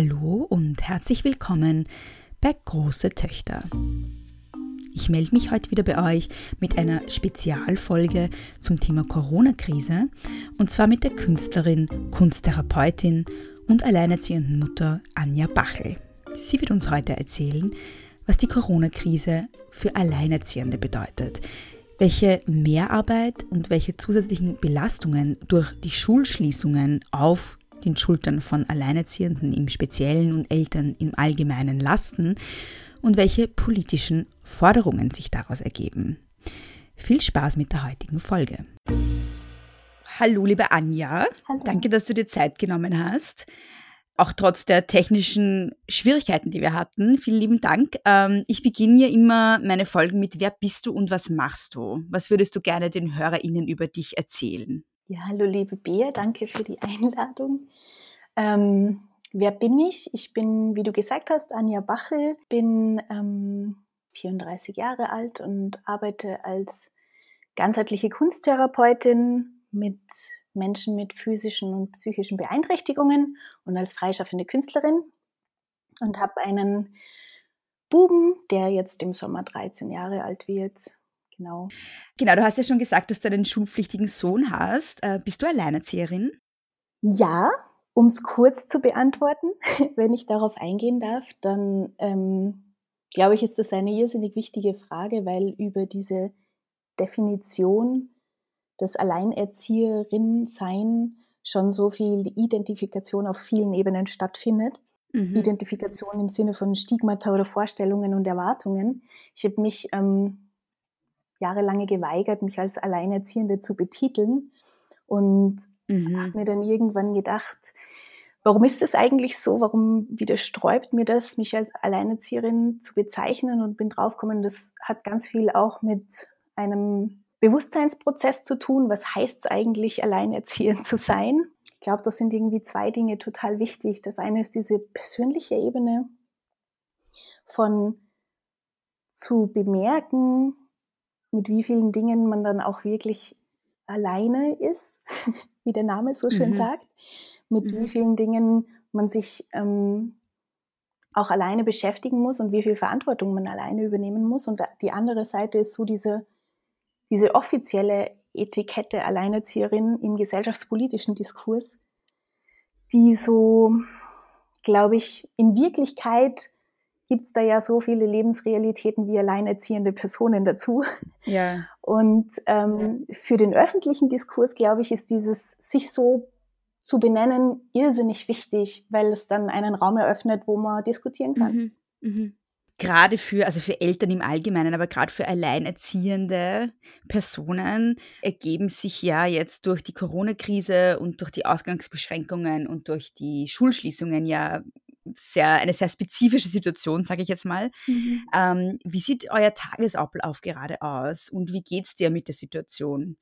Hallo und herzlich willkommen bei Große Töchter. Ich melde mich heute wieder bei euch mit einer Spezialfolge zum Thema Corona-Krise und zwar mit der Künstlerin, Kunsttherapeutin und alleinerziehenden Mutter Anja Bachel. Sie wird uns heute erzählen, was die Corona-Krise für Alleinerziehende bedeutet, welche Mehrarbeit und welche zusätzlichen Belastungen durch die Schulschließungen auf den Schultern von Alleinerziehenden im Speziellen und Eltern im Allgemeinen lasten und welche politischen Forderungen sich daraus ergeben. Viel Spaß mit der heutigen Folge. Hallo, liebe Anja. Hallo. Danke, dass du dir Zeit genommen hast. Auch trotz der technischen Schwierigkeiten, die wir hatten. Vielen lieben Dank. Ähm, ich beginne ja immer meine Folgen mit Wer bist du und was machst du? Was würdest du gerne den HörerInnen über dich erzählen? Ja, hallo liebe Bea, danke für die Einladung. Ähm, wer bin ich? Ich bin, wie du gesagt hast, Anja Bachel, bin ähm, 34 Jahre alt und arbeite als ganzheitliche Kunsttherapeutin mit Menschen mit physischen und psychischen Beeinträchtigungen und als freischaffende Künstlerin und habe einen Buben, der jetzt im Sommer 13 Jahre alt wird genau. Genau, du hast ja schon gesagt, dass du einen schulpflichtigen Sohn hast. Äh, bist du Alleinerzieherin? Ja, um es kurz zu beantworten, wenn ich darauf eingehen darf, dann ähm, glaube ich, ist das eine irrsinnig wichtige Frage, weil über diese Definition des Alleinerzieherin-Sein schon so viel Identifikation auf vielen Ebenen stattfindet. Mhm. Identifikation im Sinne von Stigmata oder Vorstellungen und Erwartungen. Ich habe mich ähm, jahrelange geweigert, mich als Alleinerziehende zu betiteln und mhm. habe mir dann irgendwann gedacht, warum ist das eigentlich so? Warum widersträubt mir das, mich als Alleinerzieherin zu bezeichnen? Und bin draufgekommen, das hat ganz viel auch mit einem Bewusstseinsprozess zu tun. Was heißt es eigentlich, alleinerziehend zu sein? Ich glaube, das sind irgendwie zwei Dinge total wichtig. Das eine ist diese persönliche Ebene von zu bemerken, mit wie vielen Dingen man dann auch wirklich alleine ist, wie der Name so schön mhm. sagt, mit mhm. wie vielen Dingen man sich ähm, auch alleine beschäftigen muss und wie viel Verantwortung man alleine übernehmen muss. Und die andere Seite ist so diese, diese offizielle Etikette Alleinerzieherin im gesellschaftspolitischen Diskurs, die so, glaube ich, in Wirklichkeit gibt es da ja so viele Lebensrealitäten wie alleinerziehende Personen dazu. Ja. Und ähm, für den öffentlichen Diskurs, glaube ich, ist dieses sich so zu benennen irrsinnig wichtig, weil es dann einen Raum eröffnet, wo man diskutieren kann. Mhm. Mhm. Gerade für, also für Eltern im Allgemeinen, aber gerade für alleinerziehende Personen ergeben sich ja jetzt durch die Corona-Krise und durch die Ausgangsbeschränkungen und durch die Schulschließungen ja sehr, eine sehr spezifische Situation, sage ich jetzt mal. Mhm. Ähm, wie sieht euer Tagesablauf gerade aus und wie geht es dir mit der Situation,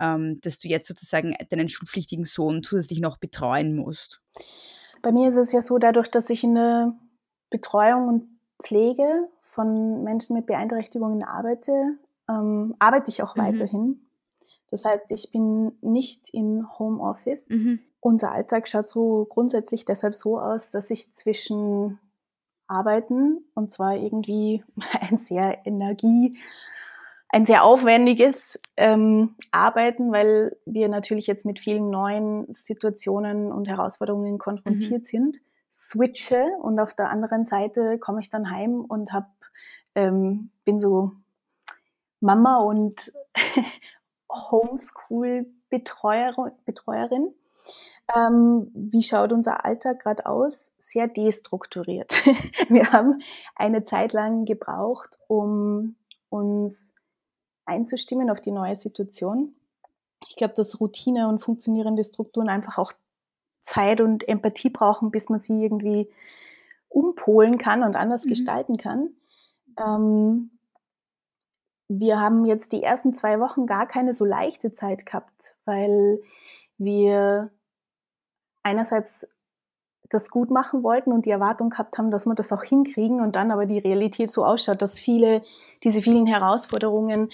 ähm, dass du jetzt sozusagen deinen schulpflichtigen Sohn zusätzlich noch betreuen musst? Bei mir ist es ja so, dadurch, dass ich in der Betreuung und Pflege von Menschen mit Beeinträchtigungen arbeite, ähm, arbeite ich auch mhm. weiterhin. Das heißt, ich bin nicht im Homeoffice. Mhm. Unser Alltag schaut so grundsätzlich deshalb so aus, dass ich zwischen Arbeiten und zwar irgendwie ein sehr Energie, ein sehr aufwendiges ähm, Arbeiten, weil wir natürlich jetzt mit vielen neuen Situationen und Herausforderungen konfrontiert mhm. sind, switche und auf der anderen Seite komme ich dann heim und hab, ähm, bin so Mama und Homeschool-Betreuerin. Ähm, wie schaut unser Alltag gerade aus? Sehr destrukturiert. Wir haben eine Zeit lang gebraucht, um uns einzustimmen auf die neue Situation. Ich glaube, dass Routine und funktionierende Strukturen einfach auch Zeit und Empathie brauchen, bis man sie irgendwie umpolen kann und anders mhm. gestalten kann. Ähm, wir haben jetzt die ersten zwei Wochen gar keine so leichte Zeit gehabt, weil wir einerseits das gut machen wollten und die Erwartung gehabt haben, dass wir das auch hinkriegen und dann aber die Realität so ausschaut, dass viele, diese vielen Herausforderungen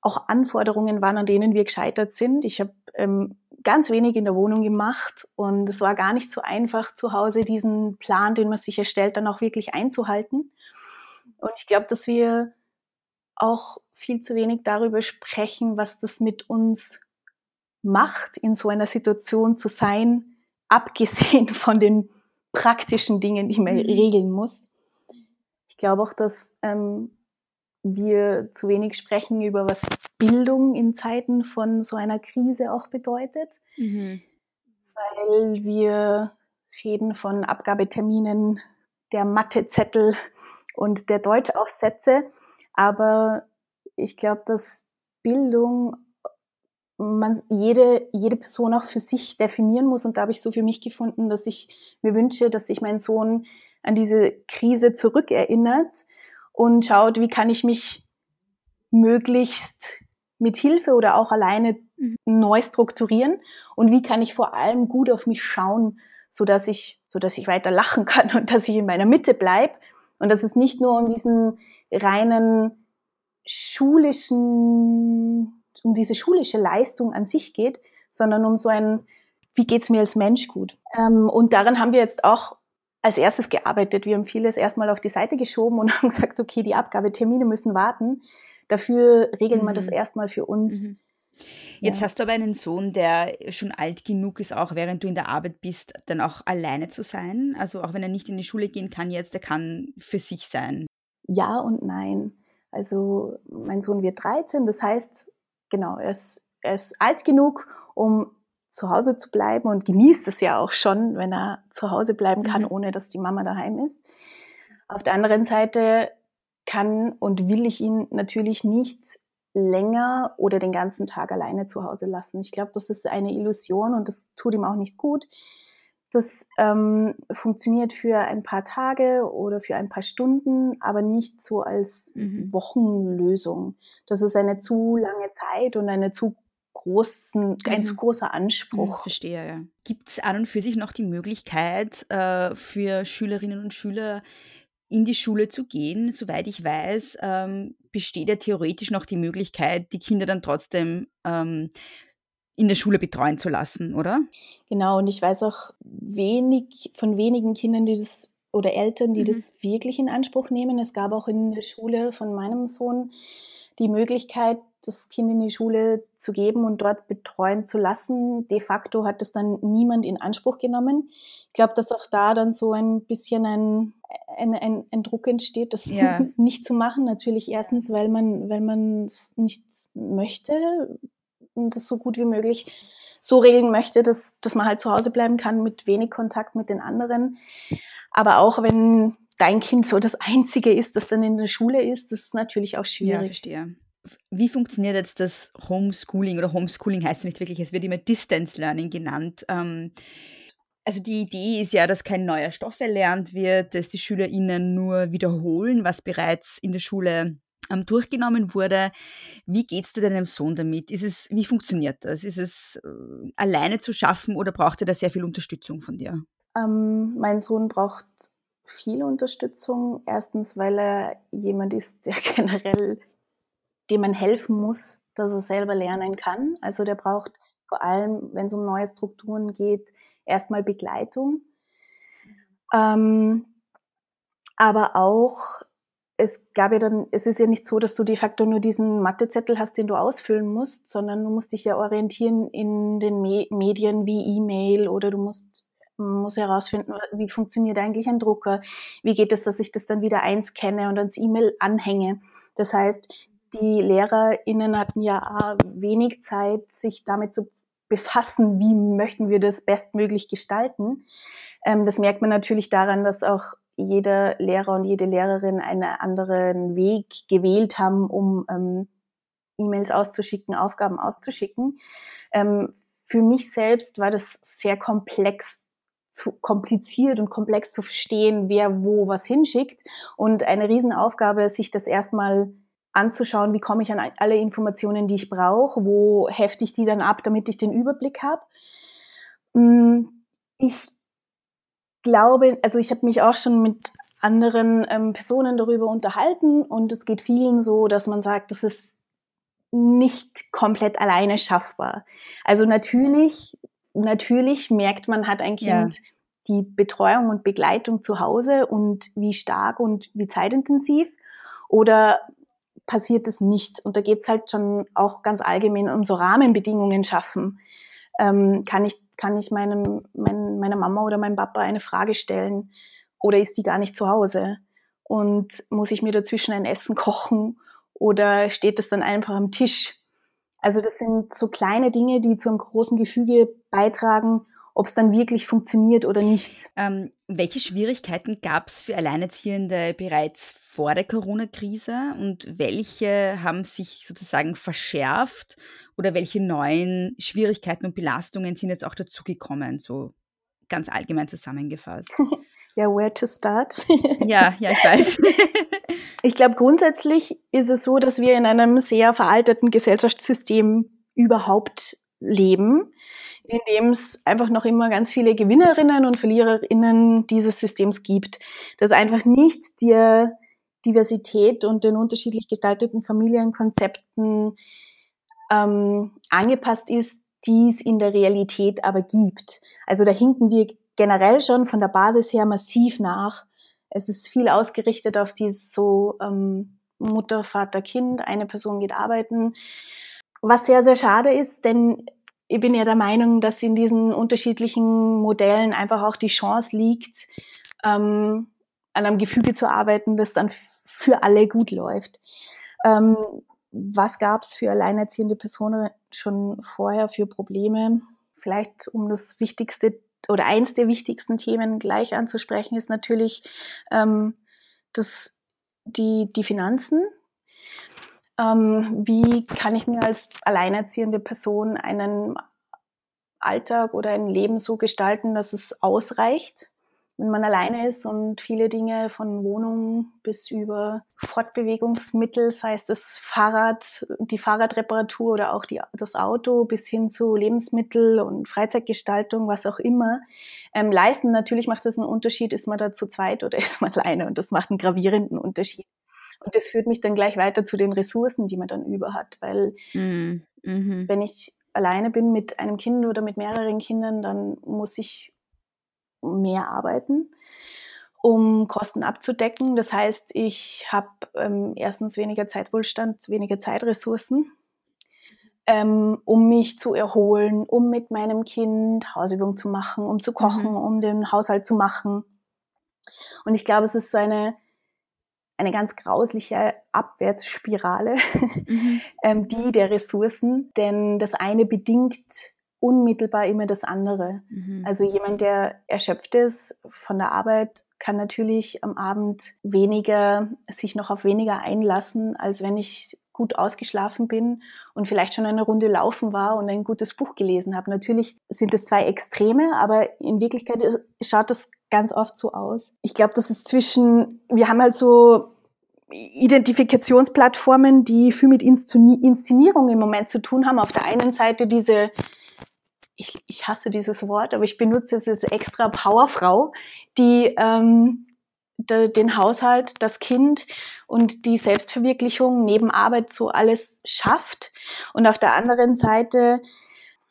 auch Anforderungen waren, an denen wir gescheitert sind. Ich habe ähm, ganz wenig in der Wohnung gemacht und es war gar nicht so einfach, zu Hause diesen Plan, den man sich erstellt, dann auch wirklich einzuhalten. Und ich glaube, dass wir auch viel zu wenig darüber sprechen, was das mit uns macht, in so einer Situation zu sein, abgesehen von den praktischen Dingen, die man mhm. regeln muss. Ich glaube auch, dass ähm, wir zu wenig sprechen über was Bildung in Zeiten von so einer Krise auch bedeutet, mhm. weil wir reden von Abgabeterminen der Mathezettel und der Deutschaufsätze, aber ich glaube, dass Bildung man jede, jede Person auch für sich definieren muss. Und da habe ich so für mich gefunden, dass ich mir wünsche, dass sich mein Sohn an diese Krise zurückerinnert und schaut, wie kann ich mich möglichst mit Hilfe oder auch alleine mhm. neu strukturieren und wie kann ich vor allem gut auf mich schauen, so dass ich, so dass ich weiter lachen kann und dass ich in meiner Mitte bleib und dass es nicht nur um diesen reinen schulischen, um diese schulische Leistung an sich geht, sondern um so ein, wie geht's mir als Mensch gut? Ähm, und daran haben wir jetzt auch als erstes gearbeitet. Wir haben vieles erstmal auf die Seite geschoben und haben gesagt, okay, die Abgabetermine müssen warten. Dafür regeln mhm. wir das mhm. erstmal für uns. Mhm. Jetzt ja. hast du aber einen Sohn, der schon alt genug ist, auch während du in der Arbeit bist, dann auch alleine zu sein. Also auch wenn er nicht in die Schule gehen kann jetzt, der kann für sich sein. Ja und nein. Also mein Sohn wird 13, das heißt, genau, er ist, er ist alt genug, um zu Hause zu bleiben und genießt es ja auch schon, wenn er zu Hause bleiben kann, mhm. ohne dass die Mama daheim ist. Auf der anderen Seite kann und will ich ihn natürlich nicht länger oder den ganzen Tag alleine zu Hause lassen. Ich glaube, das ist eine Illusion und das tut ihm auch nicht gut. Das ähm, funktioniert für ein paar Tage oder für ein paar Stunden, aber nicht so als mhm. Wochenlösung. Das ist eine zu lange Zeit und eine zu großen, ein zu mhm. großer mhm, Anspruch. Ich verstehe, ja. Gibt es an und für sich noch die Möglichkeit äh, für Schülerinnen und Schüler in die Schule zu gehen? Soweit ich weiß, ähm, besteht ja theoretisch noch die Möglichkeit, die Kinder dann trotzdem ähm, in der Schule betreuen zu lassen, oder? Genau, und ich weiß auch wenig von wenigen Kindern, die das oder Eltern, die mhm. das wirklich in Anspruch nehmen. Es gab auch in der Schule von meinem Sohn die Möglichkeit, das Kind in die Schule zu geben und dort betreuen zu lassen. De facto hat das dann niemand in Anspruch genommen. Ich glaube, dass auch da dann so ein bisschen ein, ein, ein, ein Druck entsteht, das ja. nicht zu machen. Natürlich erstens, weil man, weil man es nicht möchte und das so gut wie möglich so regeln möchte, dass, dass man halt zu Hause bleiben kann mit wenig Kontakt mit den anderen. Aber auch wenn dein Kind so das Einzige ist, das dann in der Schule ist, das ist natürlich auch schwierig. Ja, verstehe wie funktioniert jetzt das Homeschooling oder Homeschooling heißt ja nicht wirklich, es wird immer Distance Learning genannt. Ähm, also die Idee ist ja, dass kein neuer Stoff erlernt wird, dass die SchülerInnen nur wiederholen, was bereits in der Schule durchgenommen wurde. Wie geht es deinem Sohn damit? Ist es, wie funktioniert das? Ist es äh, alleine zu schaffen oder braucht er da sehr viel Unterstützung von dir? Ähm, mein Sohn braucht viel Unterstützung. Erstens, weil er jemand ist, der generell dem man helfen muss, dass er selber lernen kann. Also der braucht vor allem, wenn es um neue Strukturen geht, erstmal Begleitung. Ähm, aber auch, es gab ja dann, es ist ja nicht so, dass du de facto nur diesen Mathezettel hast, den du ausfüllen musst, sondern du musst dich ja orientieren in den Me Medien wie E-Mail oder du musst muss herausfinden, wie funktioniert eigentlich ein Drucker, wie geht es, dass ich das dann wieder einscanne und ans E-Mail anhänge. Das heißt, die LehrerInnen hatten ja wenig Zeit, sich damit zu befassen, wie möchten wir das bestmöglich gestalten. Ähm, das merkt man natürlich daran, dass auch jeder Lehrer und jede Lehrerin einen anderen Weg gewählt haben, um ähm, E-Mails auszuschicken, Aufgaben auszuschicken. Ähm, für mich selbst war das sehr komplex zu kompliziert und komplex zu verstehen, wer wo was hinschickt und eine Riesenaufgabe, sich das erstmal anzuschauen, wie komme ich an alle Informationen, die ich brauche, wo hefte ich die dann ab, damit ich den Überblick habe. Mm, ich glaube, also ich habe mich auch schon mit anderen ähm, Personen darüber unterhalten und es geht vielen so, dass man sagt, das ist nicht komplett alleine schaffbar. Also natürlich, natürlich merkt man, hat ein Kind ja. die Betreuung und Begleitung zu Hause und wie stark und wie zeitintensiv oder passiert es nicht. Und da geht es halt schon auch ganz allgemein um so Rahmenbedingungen schaffen. Ähm, kann ich, kann ich meinem, mein, meiner Mama oder meinem Papa eine Frage stellen oder ist die gar nicht zu Hause? Und muss ich mir dazwischen ein Essen kochen oder steht es dann einfach am Tisch? Also das sind so kleine Dinge, die zu einem großen Gefüge beitragen, ob es dann wirklich funktioniert oder nicht. Ähm, welche Schwierigkeiten gab es für Alleinerziehende bereits vor der Corona-Krise und welche haben sich sozusagen verschärft oder welche neuen Schwierigkeiten und Belastungen sind jetzt auch dazugekommen, so ganz allgemein zusammengefasst? ja, where to start? ja, ja, ich weiß. ich glaube, grundsätzlich ist es so, dass wir in einem sehr veralteten Gesellschaftssystem überhaupt leben, in dem es einfach noch immer ganz viele Gewinnerinnen und Verliererinnen dieses Systems gibt. Das einfach nicht der Diversität und den unterschiedlich gestalteten Familienkonzepten ähm, angepasst ist, die es in der Realität aber gibt. Also da hinken wir generell schon von der Basis her massiv nach. Es ist viel ausgerichtet auf dieses so ähm, Mutter, Vater, Kind, eine Person geht arbeiten. Was sehr, sehr schade ist, denn ich bin ja der Meinung, dass in diesen unterschiedlichen Modellen einfach auch die Chance liegt, ähm, an einem Gefüge zu arbeiten, das dann für alle gut läuft. Ähm, was gab es für alleinerziehende Personen schon vorher für Probleme? Vielleicht um das Wichtigste oder eins der wichtigsten Themen gleich anzusprechen, ist natürlich ähm, das, die, die Finanzen. Ähm, wie kann ich mir als alleinerziehende Person einen Alltag oder ein Leben so gestalten, dass es ausreicht? Wenn man alleine ist und viele Dinge von Wohnung bis über Fortbewegungsmittel, sei es das Fahrrad, die Fahrradreparatur oder auch die, das Auto, bis hin zu Lebensmittel und Freizeitgestaltung, was auch immer, ähm, leisten. Natürlich macht das einen Unterschied, ist man da zu zweit oder ist man alleine und das macht einen gravierenden Unterschied. Und das führt mich dann gleich weiter zu den Ressourcen, die man dann über hat, weil mhm. Mhm. wenn ich alleine bin mit einem Kind oder mit mehreren Kindern, dann muss ich mehr arbeiten, um Kosten abzudecken. Das heißt, ich habe ähm, erstens weniger Zeitwohlstand, weniger Zeitressourcen, ähm, um mich zu erholen, um mit meinem Kind Hausübung zu machen, um zu kochen, mhm. um den Haushalt zu machen. Und ich glaube, es ist so eine, eine ganz grausliche Abwärtsspirale, mhm. ähm, die der Ressourcen, denn das eine bedingt unmittelbar immer das andere. Mhm. Also jemand, der erschöpft ist von der Arbeit, kann natürlich am Abend weniger, sich noch auf weniger einlassen, als wenn ich gut ausgeschlafen bin und vielleicht schon eine Runde laufen war und ein gutes Buch gelesen habe. Natürlich sind es zwei Extreme, aber in Wirklichkeit schaut das ganz oft so aus. Ich glaube, das ist zwischen, wir haben halt so Identifikationsplattformen, die viel mit Inszenierung im Moment zu tun haben. Auf der einen Seite diese ich, ich hasse dieses Wort, aber ich benutze es jetzt extra Powerfrau, die ähm, de, den Haushalt, das Kind und die Selbstverwirklichung neben Arbeit so alles schafft. Und auf der anderen Seite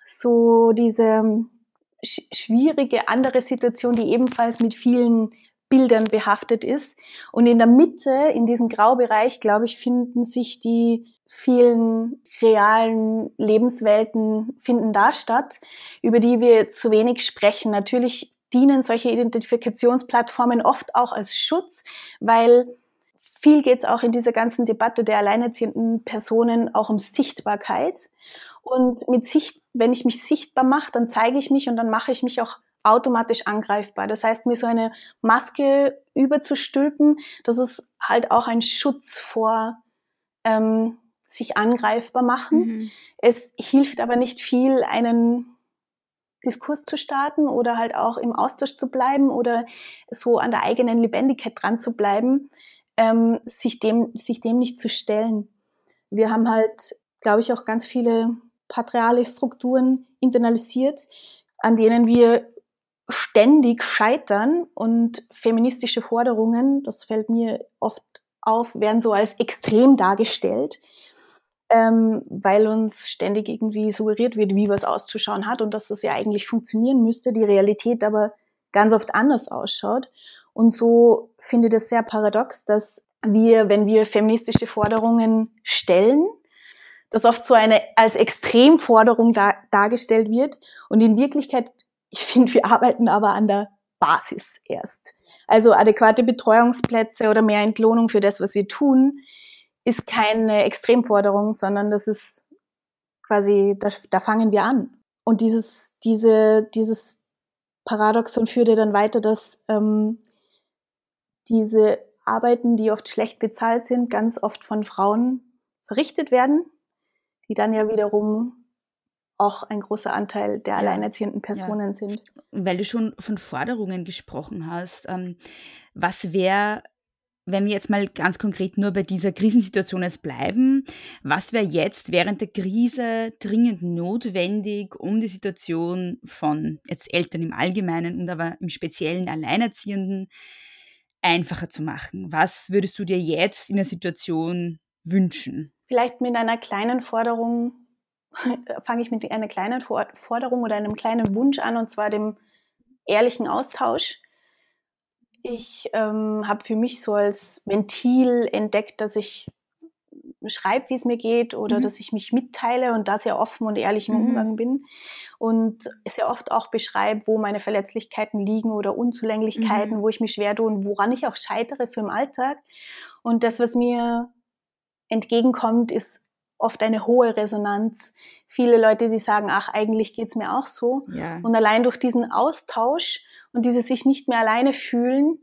so diese sch schwierige andere Situation, die ebenfalls mit vielen Bildern behaftet ist. Und in der Mitte, in diesem Graubereich, glaube ich, finden sich die vielen realen Lebenswelten finden da statt, über die wir zu wenig sprechen. Natürlich dienen solche Identifikationsplattformen oft auch als Schutz, weil viel geht es auch in dieser ganzen Debatte der alleinerziehenden Personen auch um Sichtbarkeit. Und mit Sicht, wenn ich mich sichtbar mache, dann zeige ich mich und dann mache ich mich auch automatisch angreifbar. Das heißt, mir so eine Maske überzustülpen, das ist halt auch ein Schutz vor ähm, sich angreifbar machen. Mhm. Es hilft aber nicht viel, einen Diskurs zu starten oder halt auch im Austausch zu bleiben oder so an der eigenen Lebendigkeit dran zu bleiben, ähm, sich, dem, sich dem nicht zu stellen. Wir haben halt, glaube ich, auch ganz viele patriale Strukturen internalisiert, an denen wir ständig scheitern und feministische Forderungen, das fällt mir oft auf, werden so als extrem dargestellt. ähm, weil uns ständig irgendwie suggeriert wird, wie was auszuschauen hat und dass das ja eigentlich funktionieren müsste, die Realität aber ganz oft anders ausschaut. Und so finde ich das sehr paradox, dass wir, wenn wir feministische Forderungen stellen, das oft so eine als Extremforderung dar, dargestellt wird und in Wirklichkeit, ich finde, wir arbeiten aber an der Basis erst. Also adäquate Betreuungsplätze oder mehr Entlohnung für das, was wir tun, ist keine Extremforderung, sondern das ist quasi, da, da fangen wir an. Und dieses, diese, dieses Paradoxon führte dann weiter, dass ähm, diese Arbeiten, die oft schlecht bezahlt sind, ganz oft von Frauen verrichtet werden, die dann ja wiederum auch ein großer Anteil der ja. alleinerziehenden Personen ja. sind. Weil du schon von Forderungen gesprochen hast, ähm, was wäre wenn wir jetzt mal ganz konkret nur bei dieser Krisensituation jetzt bleiben, was wäre jetzt während der Krise dringend notwendig, um die Situation von jetzt Eltern im Allgemeinen und aber im speziellen Alleinerziehenden einfacher zu machen? Was würdest du dir jetzt in der Situation wünschen? Vielleicht mit einer kleinen Forderung, fange ich mit einer kleinen Forderung oder einem kleinen Wunsch an, und zwar dem ehrlichen Austausch ich ähm, habe für mich so als Ventil entdeckt, dass ich schreibe, wie es mir geht oder mhm. dass ich mich mitteile und da sehr offen und ehrlich im mhm. Umgang bin und sehr oft auch beschreibe, wo meine Verletzlichkeiten liegen oder Unzulänglichkeiten, mhm. wo ich mich schwer tue und woran ich auch scheitere so im Alltag. Und das, was mir entgegenkommt, ist oft eine hohe Resonanz. Viele Leute, die sagen, ach, eigentlich geht's mir auch so. Ja. Und allein durch diesen Austausch und dieses sich nicht mehr alleine fühlen,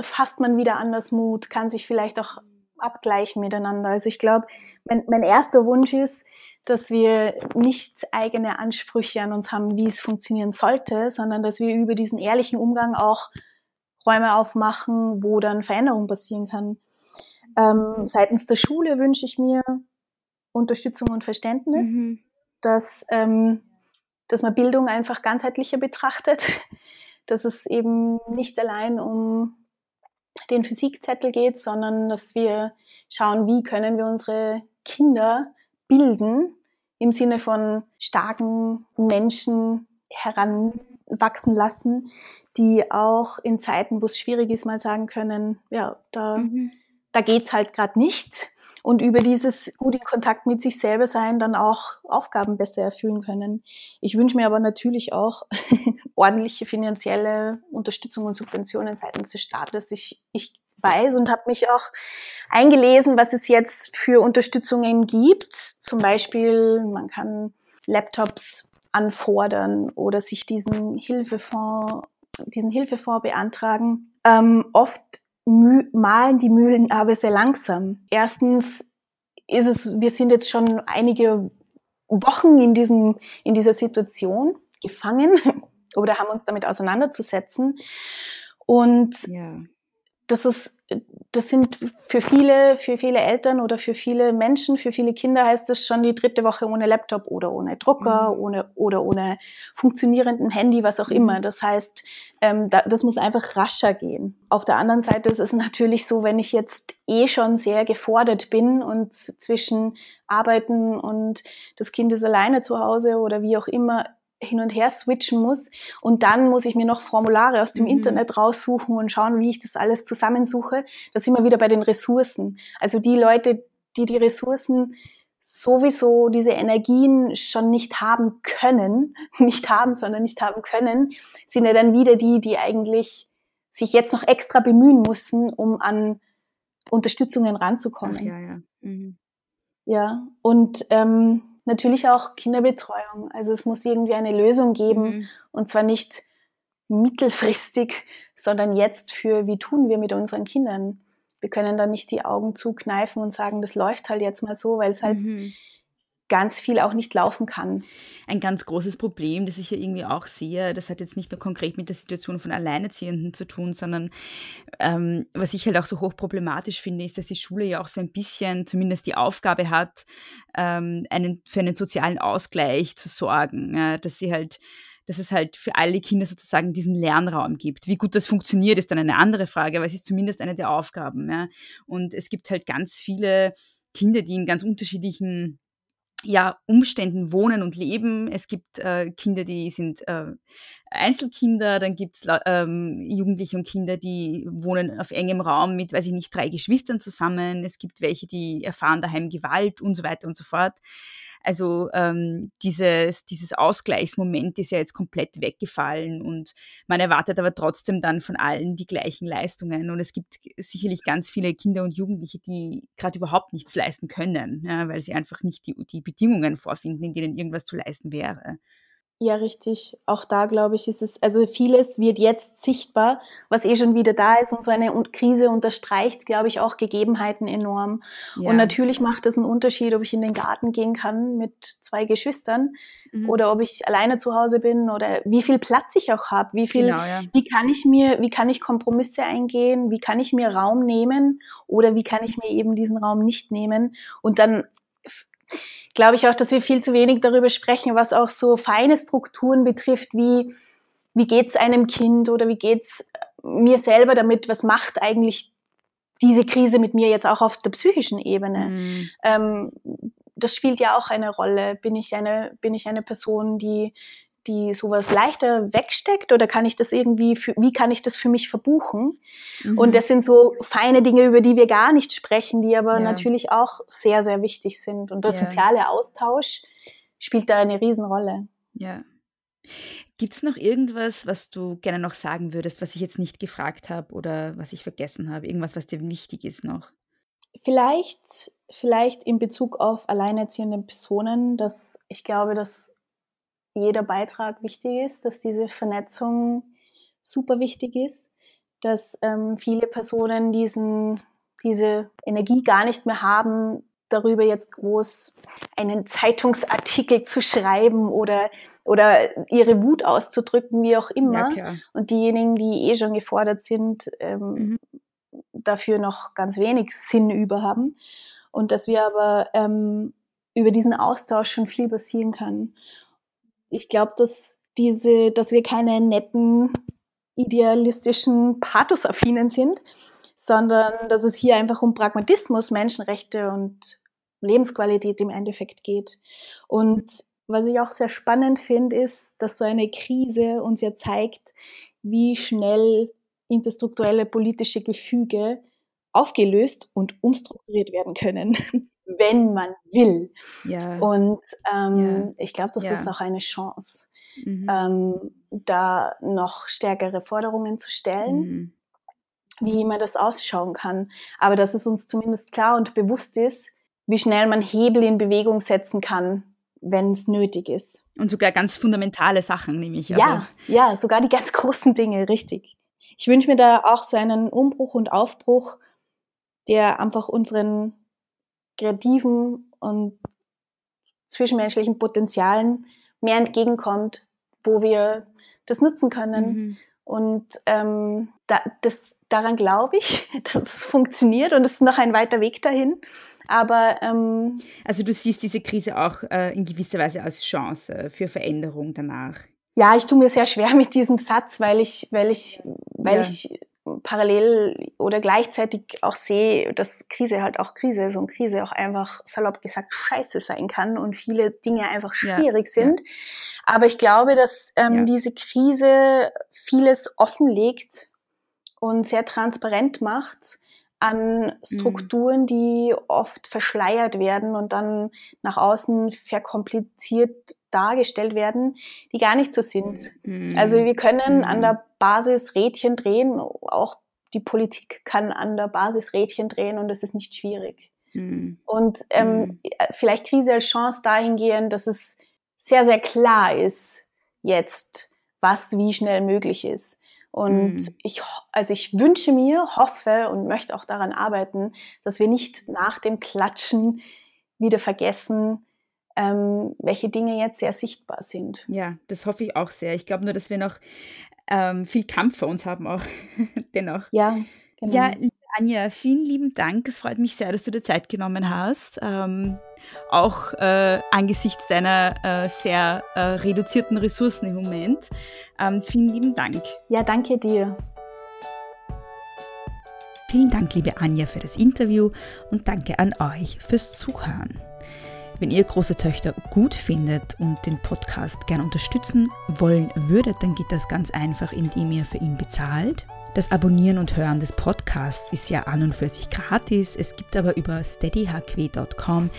fasst man wieder anders Mut, kann sich vielleicht auch abgleichen miteinander. Also ich glaube, mein, mein erster Wunsch ist, dass wir nicht eigene Ansprüche an uns haben, wie es funktionieren sollte, sondern dass wir über diesen ehrlichen Umgang auch Räume aufmachen, wo dann Veränderung passieren kann. Ähm, seitens der Schule wünsche ich mir Unterstützung und Verständnis, mhm. dass, ähm, dass man Bildung einfach ganzheitlicher betrachtet, dass es eben nicht allein um den Physikzettel geht, sondern dass wir schauen, wie können wir unsere Kinder bilden im Sinne von starken Menschen heranwachsen lassen, die auch in Zeiten, wo es schwierig ist, mal sagen können, ja, da, mhm. da geht's halt gerade nicht und über dieses gut in Kontakt mit sich selber sein dann auch Aufgaben besser erfüllen können. Ich wünsche mir aber natürlich auch ordentliche finanzielle Unterstützung und Subventionen seitens des Staates. Ich, ich weiß und habe mich auch eingelesen, was es jetzt für Unterstützungen gibt. Zum Beispiel, man kann Laptops anfordern oder sich diesen Hilfefonds, diesen Hilfefonds beantragen. Ähm, oft malen die Mühlen aber sehr langsam. Erstens ist es, wir sind jetzt schon einige Wochen in diesem, in dieser Situation gefangen oder haben uns damit auseinanderzusetzen. Und ja. das ist das sind für viele, für viele Eltern oder für viele Menschen, für viele Kinder heißt das schon die dritte Woche ohne Laptop oder ohne Drucker mhm. ohne, oder ohne funktionierenden Handy, was auch mhm. immer. Das heißt, ähm, da, das muss einfach rascher gehen. Auf der anderen Seite ist es natürlich so, wenn ich jetzt eh schon sehr gefordert bin und zwischen Arbeiten und das Kind ist alleine zu Hause oder wie auch immer hin und her switchen muss. Und dann muss ich mir noch Formulare aus dem mhm. Internet raussuchen und schauen, wie ich das alles zusammensuche. Da sind wir wieder bei den Ressourcen. Also die Leute, die die Ressourcen sowieso diese Energien schon nicht haben können, nicht haben, sondern nicht haben können, sind ja dann wieder die, die eigentlich sich jetzt noch extra bemühen mussten, um an Unterstützungen ranzukommen. Ach, ja, ja. Mhm. Ja, und ähm, natürlich auch Kinderbetreuung. Also es muss irgendwie eine Lösung geben mhm. und zwar nicht mittelfristig, sondern jetzt für, wie tun wir mit unseren Kindern. Wir können da nicht die Augen zukneifen und sagen, das läuft halt jetzt mal so, weil es halt mhm ganz viel auch nicht laufen kann. Ein ganz großes Problem, das ich ja irgendwie auch sehe, das hat jetzt nicht nur konkret mit der Situation von Alleinerziehenden zu tun, sondern ähm, was ich halt auch so hochproblematisch finde, ist, dass die Schule ja auch so ein bisschen zumindest die Aufgabe hat, ähm, einen, für einen sozialen Ausgleich zu sorgen, ja, dass sie halt dass es halt für alle Kinder sozusagen diesen Lernraum gibt. Wie gut das funktioniert, ist dann eine andere Frage, aber es ist zumindest eine der Aufgaben. Ja. Und es gibt halt ganz viele Kinder, die in ganz unterschiedlichen ja, Umständen wohnen und leben. Es gibt äh, Kinder, die sind äh, Einzelkinder, dann gibt es ähm, Jugendliche und Kinder, die wohnen auf engem Raum mit, weiß ich nicht, drei Geschwistern zusammen. Es gibt welche, die erfahren daheim Gewalt und so weiter und so fort. Also ähm, dieses, dieses Ausgleichsmoment ist ja jetzt komplett weggefallen und man erwartet aber trotzdem dann von allen die gleichen Leistungen. Und es gibt sicherlich ganz viele Kinder und Jugendliche, die gerade überhaupt nichts leisten können, ja, weil sie einfach nicht die, die Bedingungen vorfinden, in denen irgendwas zu leisten wäre. Ja, richtig. Auch da, glaube ich, ist es, also vieles wird jetzt sichtbar, was eh schon wieder da ist und so eine Krise unterstreicht, glaube ich, auch Gegebenheiten enorm. Ja. Und natürlich macht es einen Unterschied, ob ich in den Garten gehen kann mit zwei Geschwistern mhm. oder ob ich alleine zu Hause bin oder wie viel Platz ich auch habe, wie viel, genau, ja. wie kann ich mir, wie kann ich Kompromisse eingehen, wie kann ich mir Raum nehmen oder wie kann ich mir eben diesen Raum nicht nehmen und dann glaube ich auch, dass wir viel zu wenig darüber sprechen, was auch so feine Strukturen betrifft, wie wie geht's einem Kind oder wie geht's mir selber damit, was macht eigentlich diese Krise mit mir jetzt auch auf der psychischen Ebene? Mhm. Ähm, das spielt ja auch eine Rolle. Bin ich eine, bin ich eine Person, die die sowas leichter wegsteckt oder kann ich das irgendwie, für, wie kann ich das für mich verbuchen? Mhm. Und das sind so feine Dinge, über die wir gar nicht sprechen, die aber ja. natürlich auch sehr, sehr wichtig sind. Und der ja. soziale Austausch spielt da eine Riesenrolle. Ja. Gibt es noch irgendwas, was du gerne noch sagen würdest, was ich jetzt nicht gefragt habe oder was ich vergessen habe? Irgendwas, was dir wichtig ist noch? Vielleicht, vielleicht in Bezug auf alleinerziehende Personen, dass ich glaube, dass jeder Beitrag wichtig ist, dass diese Vernetzung super wichtig ist, dass ähm, viele Personen diesen, diese Energie gar nicht mehr haben, darüber jetzt groß einen Zeitungsartikel zu schreiben oder, oder ihre Wut auszudrücken, wie auch immer. Ja, Und diejenigen, die eh schon gefordert sind, ähm, mhm. dafür noch ganz wenig Sinn über haben. Und dass wir aber ähm, über diesen Austausch schon viel passieren kann ich glaube, dass diese, dass wir keine netten, idealistischen, pathosaffinen sind, sondern dass es hier einfach um Pragmatismus, Menschenrechte und Lebensqualität im Endeffekt geht. Und was ich auch sehr spannend finde, ist, dass so eine Krise uns ja zeigt, wie schnell interstrukturelle politische Gefüge aufgelöst und umstrukturiert werden können. Wenn man will. Ja. Und ähm, ja. ich glaube, das ja. ist auch eine Chance, mhm. ähm, da noch stärkere Forderungen zu stellen. Mhm. wie immer das ausschauen kann. Aber dass es uns zumindest klar und bewusst ist, wie schnell man Hebel in Bewegung setzen kann, wenn es nötig ist. Und sogar ganz fundamentale Sachen, nehme ich. Also. Ja, ja, sogar die ganz großen Dinge, richtig. Ich wünsche mir da auch so einen Umbruch und Aufbruch, der einfach unseren kreativen und zwischenmenschlichen Potenzialen mehr entgegenkommt, wo wir das nutzen können. Mhm. Und ähm, da, das, daran glaube ich, dass es funktioniert und es ist noch ein weiter Weg dahin. Aber ähm, also du siehst diese Krise auch äh, in gewisser Weise als Chance für Veränderung danach. Ja, ich tue mir sehr schwer mit diesem Satz, weil ich, weil ich, weil ja. ich parallel oder gleichzeitig auch sehe, dass Krise halt auch Krise ist und Krise auch einfach salopp gesagt scheiße sein kann und viele Dinge einfach schwierig ja, sind. Ja. Aber ich glaube, dass ähm, ja. diese Krise vieles offenlegt und sehr transparent macht an mhm. Strukturen, mhm. die oft verschleiert werden und dann nach außen verkompliziert dargestellt werden, die gar nicht so sind. Mhm. Also wir können mhm. an der Basis Rädchen drehen, auch die Politik kann an der Basis Rädchen drehen und es ist nicht schwierig. Mhm. Und ähm, mhm. vielleicht Krise als Chance dahingehend, dass es sehr, sehr klar ist jetzt, was wie schnell möglich ist. Und mhm. ich, also ich wünsche mir, hoffe und möchte auch daran arbeiten, dass wir nicht nach dem Klatschen wieder vergessen, ähm, welche Dinge jetzt sehr sichtbar sind. Ja, das hoffe ich auch sehr. Ich glaube nur, dass wir noch ähm, viel Kampf vor uns haben auch dennoch. Ja, genau. Ja, Anja, vielen lieben Dank. Es freut mich sehr, dass du dir Zeit genommen hast. Ähm, auch äh, angesichts deiner äh, sehr äh, reduzierten Ressourcen im Moment. Ähm, vielen lieben Dank. Ja, danke dir. Vielen Dank, liebe Anja, für das Interview und danke an euch fürs Zuhören. Wenn ihr große Töchter gut findet und den Podcast gern unterstützen wollen würdet, dann geht das ganz einfach, indem ihr für ihn bezahlt. Das Abonnieren und Hören des Podcasts ist ja an und für sich gratis. Es gibt aber über steadyhq.com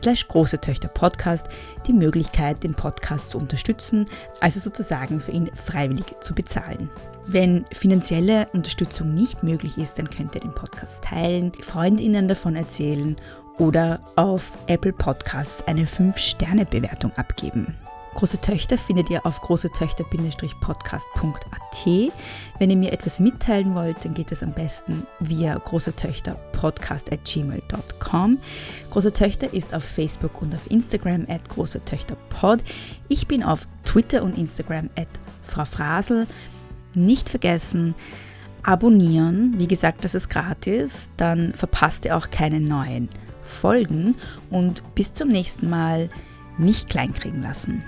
slash große Töchter Podcast die Möglichkeit, den Podcast zu unterstützen, also sozusagen für ihn freiwillig zu bezahlen. Wenn finanzielle Unterstützung nicht möglich ist, dann könnt ihr den Podcast teilen, Freundinnen davon erzählen oder auf Apple Podcasts eine 5-Sterne-Bewertung abgeben. Große Töchter findet ihr auf großetöchter-podcast.at. Wenn ihr mir etwas mitteilen wollt, dann geht es am besten via großetöchterpodcast.gmail.com. Große Töchter ist auf Facebook und auf Instagram at großetöchterpod. Ich bin auf Twitter und Instagram at Frau Frasel. Nicht vergessen, abonnieren. Wie gesagt, das ist gratis. Dann verpasst ihr auch keine neuen Folgen. Und bis zum nächsten Mal nicht kleinkriegen lassen.